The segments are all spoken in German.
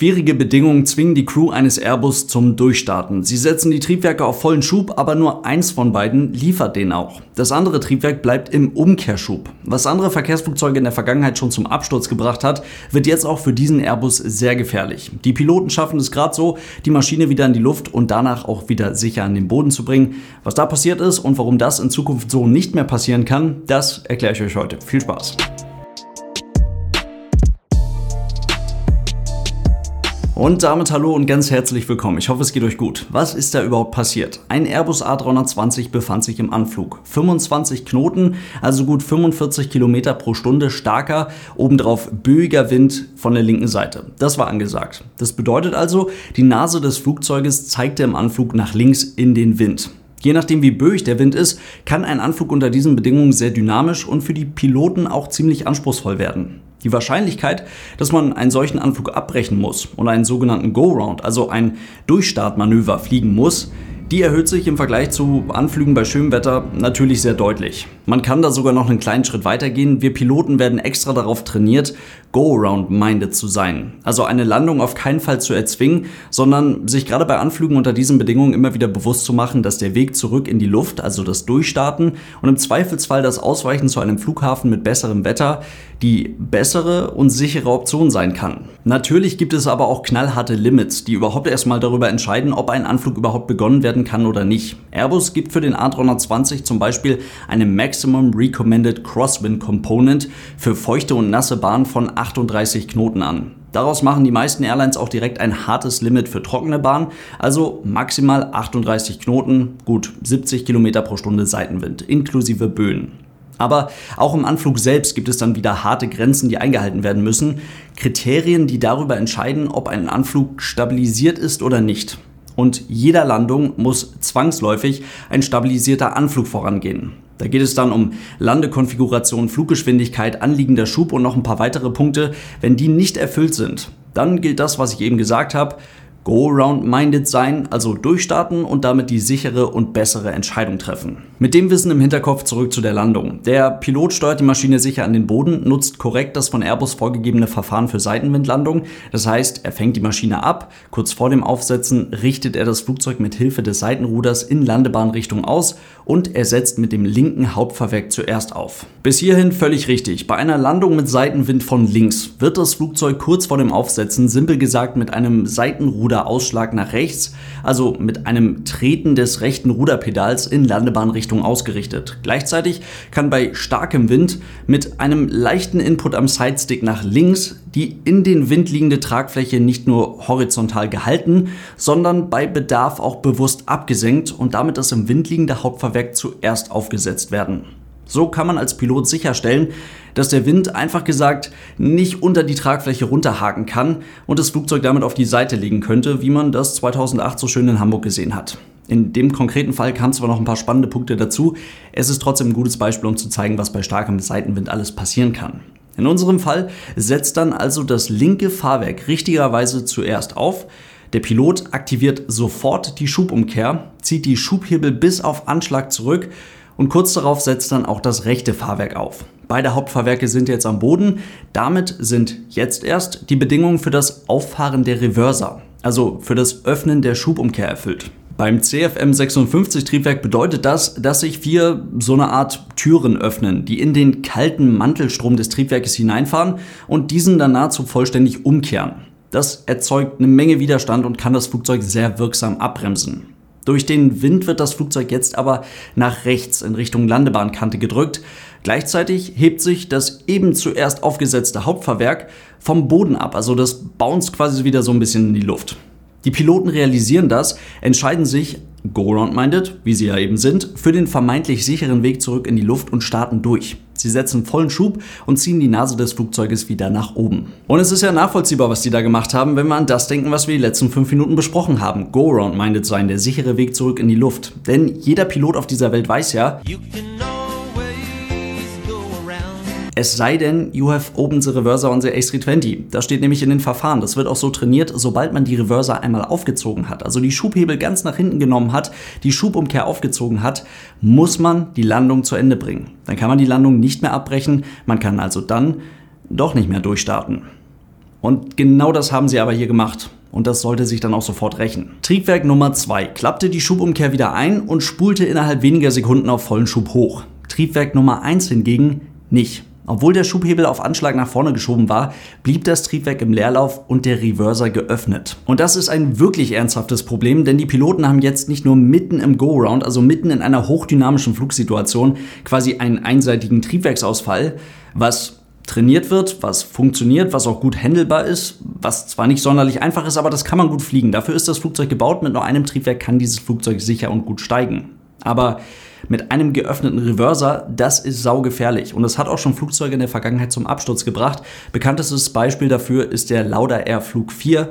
Schwierige Bedingungen zwingen die Crew eines Airbus zum Durchstarten. Sie setzen die Triebwerke auf vollen Schub, aber nur eins von beiden liefert den auch. Das andere Triebwerk bleibt im Umkehrschub. Was andere Verkehrsflugzeuge in der Vergangenheit schon zum Absturz gebracht hat, wird jetzt auch für diesen Airbus sehr gefährlich. Die Piloten schaffen es gerade so, die Maschine wieder in die Luft und danach auch wieder sicher an den Boden zu bringen. Was da passiert ist und warum das in Zukunft so nicht mehr passieren kann, das erkläre ich euch heute. Viel Spaß! Und damit hallo und ganz herzlich willkommen. Ich hoffe, es geht euch gut. Was ist da überhaupt passiert? Ein Airbus A320 befand sich im Anflug. 25 Knoten, also gut 45 Kilometer pro Stunde starker, obendrauf böiger Wind von der linken Seite. Das war angesagt. Das bedeutet also, die Nase des Flugzeuges zeigte im Anflug nach links in den Wind. Je nachdem, wie böig der Wind ist, kann ein Anflug unter diesen Bedingungen sehr dynamisch und für die Piloten auch ziemlich anspruchsvoll werden. Die Wahrscheinlichkeit, dass man einen solchen Anflug abbrechen muss und einen sogenannten Go-Round, also ein Durchstartmanöver fliegen muss, die erhöht sich im Vergleich zu Anflügen bei schönem Wetter natürlich sehr deutlich. Man kann da sogar noch einen kleinen Schritt weitergehen. Wir Piloten werden extra darauf trainiert, Go-Around-minded zu sein. Also eine Landung auf keinen Fall zu erzwingen, sondern sich gerade bei Anflügen unter diesen Bedingungen immer wieder bewusst zu machen, dass der Weg zurück in die Luft, also das Durchstarten und im Zweifelsfall das Ausweichen zu einem Flughafen mit besserem Wetter, die bessere und sichere Option sein kann. Natürlich gibt es aber auch knallharte Limits, die überhaupt erstmal darüber entscheiden, ob ein Anflug überhaupt begonnen werden kann oder nicht. Airbus gibt für den A320 zum Beispiel eine Maximum Recommended Crosswind Component für feuchte und nasse Bahnen von 38 Knoten an. Daraus machen die meisten Airlines auch direkt ein hartes Limit für trockene Bahnen, also maximal 38 Knoten, gut 70 Kilometer pro Stunde Seitenwind, inklusive Böen. Aber auch im Anflug selbst gibt es dann wieder harte Grenzen, die eingehalten werden müssen. Kriterien, die darüber entscheiden, ob ein Anflug stabilisiert ist oder nicht. Und jeder Landung muss zwangsläufig ein stabilisierter Anflug vorangehen. Da geht es dann um Landekonfiguration, Fluggeschwindigkeit, anliegender Schub und noch ein paar weitere Punkte. Wenn die nicht erfüllt sind, dann gilt das, was ich eben gesagt habe. Go-Round-minded sein, also durchstarten und damit die sichere und bessere Entscheidung treffen. Mit dem Wissen im Hinterkopf zurück zu der Landung. Der Pilot steuert die Maschine sicher an den Boden, nutzt korrekt das von Airbus vorgegebene Verfahren für Seitenwindlandung. Das heißt, er fängt die Maschine ab, kurz vor dem Aufsetzen richtet er das Flugzeug mit Hilfe des Seitenruders in Landebahnrichtung aus und er setzt mit dem linken Hauptfahrwerk zuerst auf. Bis hierhin völlig richtig. Bei einer Landung mit Seitenwind von links wird das Flugzeug kurz vor dem Aufsetzen simpel gesagt mit einem Seitenruder Ruderausschlag nach rechts, also mit einem Treten des rechten Ruderpedals in Landebahnrichtung ausgerichtet. Gleichzeitig kann bei starkem Wind mit einem leichten Input am Sidestick nach links die in den Wind liegende Tragfläche nicht nur horizontal gehalten, sondern bei Bedarf auch bewusst abgesenkt und damit das im Wind liegende Hauptfahrwerk zuerst aufgesetzt werden. So kann man als Pilot sicherstellen, dass der Wind einfach gesagt nicht unter die Tragfläche runterhaken kann und das Flugzeug damit auf die Seite legen könnte, wie man das 2008 so schön in Hamburg gesehen hat. In dem konkreten Fall kamen zwar noch ein paar spannende Punkte dazu, es ist trotzdem ein gutes Beispiel, um zu zeigen, was bei starkem Seitenwind alles passieren kann. In unserem Fall setzt dann also das linke Fahrwerk richtigerweise zuerst auf, der Pilot aktiviert sofort die Schubumkehr, zieht die Schubhebel bis auf Anschlag zurück und kurz darauf setzt dann auch das rechte Fahrwerk auf. Beide Hauptfahrwerke sind jetzt am Boden. Damit sind jetzt erst die Bedingungen für das Auffahren der Reverser, also für das Öffnen der Schubumkehr erfüllt. Beim CFM 56 Triebwerk bedeutet das, dass sich vier so eine Art Türen öffnen, die in den kalten Mantelstrom des Triebwerkes hineinfahren und diesen dann nahezu vollständig umkehren. Das erzeugt eine Menge Widerstand und kann das Flugzeug sehr wirksam abbremsen. Durch den Wind wird das Flugzeug jetzt aber nach rechts in Richtung Landebahnkante gedrückt. Gleichzeitig hebt sich das eben zuerst aufgesetzte Hauptfahrwerk vom Boden ab, also das bounced quasi wieder so ein bisschen in die Luft. Die Piloten realisieren das, entscheiden sich, go-round-minded, wie sie ja eben sind, für den vermeintlich sicheren Weg zurück in die Luft und starten durch. Sie setzen vollen Schub und ziehen die Nase des Flugzeuges wieder nach oben. Und es ist ja nachvollziehbar, was die da gemacht haben, wenn wir an das denken, was wir die letzten fünf Minuten besprochen haben. Go-Round-Minded sein, der sichere Weg zurück in die Luft. Denn jeder Pilot auf dieser Welt weiß ja, es sei denn, you have opened the reverser on the A320. Das steht nämlich in den Verfahren. Das wird auch so trainiert, sobald man die Reverser einmal aufgezogen hat, also die Schubhebel ganz nach hinten genommen hat, die Schubumkehr aufgezogen hat, muss man die Landung zu Ende bringen. Dann kann man die Landung nicht mehr abbrechen, man kann also dann doch nicht mehr durchstarten. Und genau das haben sie aber hier gemacht. Und das sollte sich dann auch sofort rächen. Triebwerk Nummer 2 klappte die Schubumkehr wieder ein und spulte innerhalb weniger Sekunden auf vollen Schub hoch. Triebwerk Nummer 1 hingegen nicht. Obwohl der Schubhebel auf Anschlag nach vorne geschoben war, blieb das Triebwerk im Leerlauf und der Reverser geöffnet. Und das ist ein wirklich ernsthaftes Problem, denn die Piloten haben jetzt nicht nur mitten im Go-Round, also mitten in einer hochdynamischen Flugsituation, quasi einen einseitigen Triebwerksausfall, was trainiert wird, was funktioniert, was auch gut handelbar ist, was zwar nicht sonderlich einfach ist, aber das kann man gut fliegen. Dafür ist das Flugzeug gebaut. Mit nur einem Triebwerk kann dieses Flugzeug sicher und gut steigen. Aber mit einem geöffneten Reverser, das ist saugefährlich. Und es hat auch schon Flugzeuge in der Vergangenheit zum Absturz gebracht. Bekanntestes Beispiel dafür ist der Lauda Air Flug 4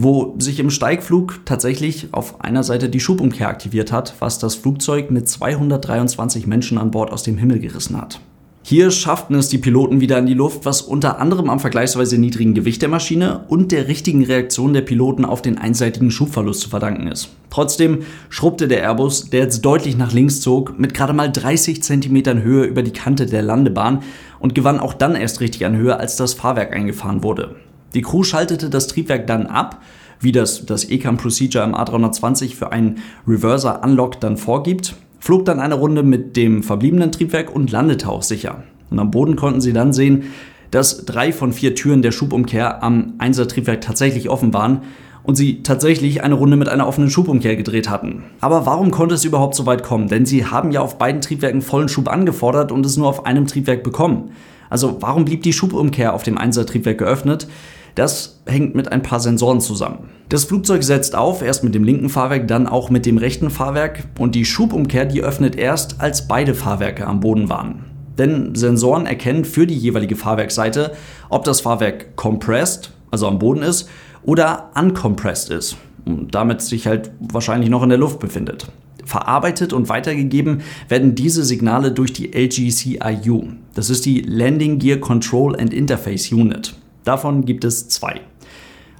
wo sich im Steigflug tatsächlich auf einer Seite die Schubumkehr aktiviert hat, was das Flugzeug mit 223 Menschen an Bord aus dem Himmel gerissen hat. Hier schafften es die Piloten wieder in die Luft, was unter anderem am vergleichsweise niedrigen Gewicht der Maschine und der richtigen Reaktion der Piloten auf den einseitigen Schubverlust zu verdanken ist. Trotzdem schrubbte der Airbus, der jetzt deutlich nach links zog, mit gerade mal 30 cm Höhe über die Kante der Landebahn und gewann auch dann erst richtig an Höhe, als das Fahrwerk eingefahren wurde. Die Crew schaltete das Triebwerk dann ab, wie das das ECAM Procedure im A320 für einen Reverser Unlock dann vorgibt flog dann eine Runde mit dem verbliebenen Triebwerk und landete auch sicher. Und am Boden konnten sie dann sehen, dass drei von vier Türen der Schubumkehr am Einser-Triebwerk tatsächlich offen waren und sie tatsächlich eine Runde mit einer offenen Schubumkehr gedreht hatten. Aber warum konnte es überhaupt so weit kommen? Denn sie haben ja auf beiden Triebwerken vollen Schub angefordert und es nur auf einem Triebwerk bekommen. Also warum blieb die Schubumkehr auf dem Einser-Triebwerk geöffnet? Das hängt mit ein paar Sensoren zusammen. Das Flugzeug setzt auf, erst mit dem linken Fahrwerk, dann auch mit dem rechten Fahrwerk und die Schubumkehr, die öffnet erst, als beide Fahrwerke am Boden waren. Denn Sensoren erkennen für die jeweilige Fahrwerkseite, ob das Fahrwerk compressed, also am Boden ist, oder uncompressed ist und damit sich halt wahrscheinlich noch in der Luft befindet. Verarbeitet und weitergegeben werden diese Signale durch die LGCIU. Das ist die Landing Gear Control and Interface Unit. Davon gibt es zwei.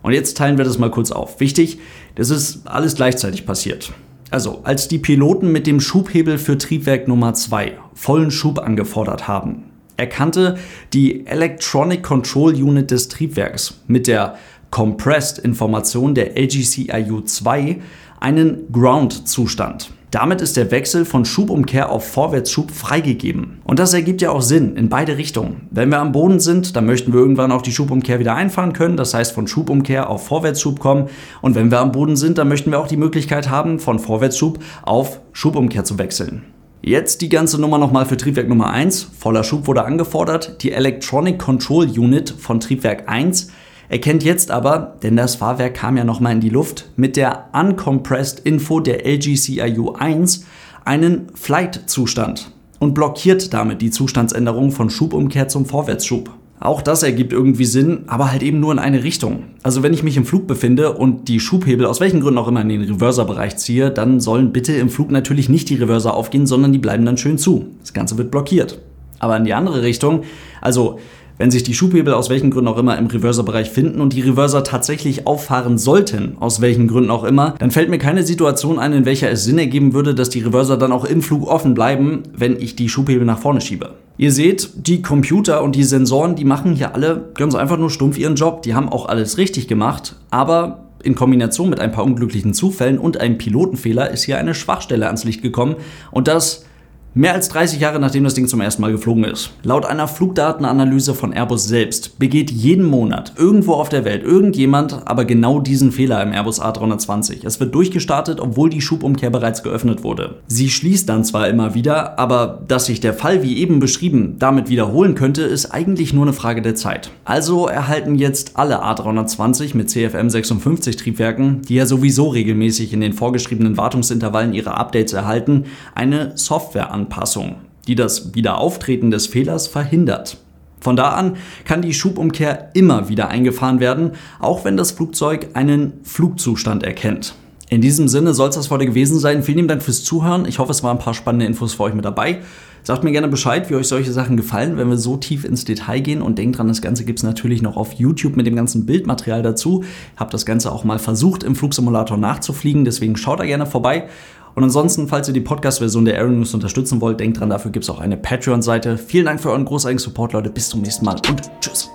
Und jetzt teilen wir das mal kurz auf. Wichtig, das ist alles gleichzeitig passiert. Also, als die Piloten mit dem Schubhebel für Triebwerk Nummer 2 vollen Schub angefordert haben, erkannte die Electronic Control Unit des Triebwerks mit der Compressed-Information der LGCIU 2 einen Ground-Zustand. Damit ist der Wechsel von Schubumkehr auf Vorwärtsschub freigegeben. Und das ergibt ja auch Sinn in beide Richtungen. Wenn wir am Boden sind, dann möchten wir irgendwann auch die Schubumkehr wieder einfahren können, das heißt von Schubumkehr auf Vorwärtsschub kommen. Und wenn wir am Boden sind, dann möchten wir auch die Möglichkeit haben, von Vorwärtsschub auf Schubumkehr zu wechseln. Jetzt die ganze Nummer nochmal für Triebwerk Nummer 1. Voller Schub wurde angefordert. Die Electronic Control Unit von Triebwerk 1 erkennt jetzt aber, denn das Fahrwerk kam ja nochmal in die Luft, mit der Uncompressed Info der LGCIU 1 einen Flight-Zustand und blockiert damit die Zustandsänderung von Schubumkehr zum Vorwärtsschub. Auch das ergibt irgendwie Sinn, aber halt eben nur in eine Richtung. Also wenn ich mich im Flug befinde und die Schubhebel aus welchen Gründen auch immer in den Reverser-Bereich ziehe, dann sollen bitte im Flug natürlich nicht die Reverser aufgehen, sondern die bleiben dann schön zu. Das Ganze wird blockiert. Aber in die andere Richtung, also wenn sich die Schubhebel aus welchen Gründen auch immer im Reverser-Bereich finden und die Reverser tatsächlich auffahren sollten, aus welchen Gründen auch immer, dann fällt mir keine Situation ein, in welcher es Sinn ergeben würde, dass die Reverser dann auch im Flug offen bleiben, wenn ich die Schubhebel nach vorne schiebe. Ihr seht, die Computer und die Sensoren, die machen hier alle ganz einfach nur stumpf ihren Job. Die haben auch alles richtig gemacht, aber in Kombination mit ein paar unglücklichen Zufällen und einem Pilotenfehler ist hier eine Schwachstelle ans Licht gekommen und das Mehr als 30 Jahre nachdem das Ding zum ersten Mal geflogen ist. Laut einer Flugdatenanalyse von Airbus selbst begeht jeden Monat irgendwo auf der Welt irgendjemand aber genau diesen Fehler im Airbus A320. Es wird durchgestartet, obwohl die Schubumkehr bereits geöffnet wurde. Sie schließt dann zwar immer wieder, aber dass sich der Fall wie eben beschrieben damit wiederholen könnte, ist eigentlich nur eine Frage der Zeit. Also erhalten jetzt alle A320 mit CFM 56 Triebwerken, die ja sowieso regelmäßig in den vorgeschriebenen Wartungsintervallen ihre Updates erhalten, eine Software an Anpassung, die das Wiederauftreten des Fehlers verhindert. Von da an kann die Schubumkehr immer wieder eingefahren werden, auch wenn das Flugzeug einen Flugzustand erkennt. In diesem Sinne soll es das heute gewesen sein. Vielen lieben Dank fürs Zuhören. Ich hoffe, es waren ein paar spannende Infos für euch mit dabei. Sagt mir gerne Bescheid, wie euch solche Sachen gefallen, wenn wir so tief ins Detail gehen. Und denkt dran, das Ganze gibt es natürlich noch auf YouTube mit dem ganzen Bildmaterial dazu. Hab das Ganze auch mal versucht, im Flugsimulator nachzufliegen. Deswegen schaut da gerne vorbei. Und ansonsten, falls ihr die Podcast-Version der Aero News unterstützen wollt, denkt dran, dafür gibt es auch eine Patreon-Seite. Vielen Dank für euren großartigen Support, Leute. Bis zum nächsten Mal und tschüss.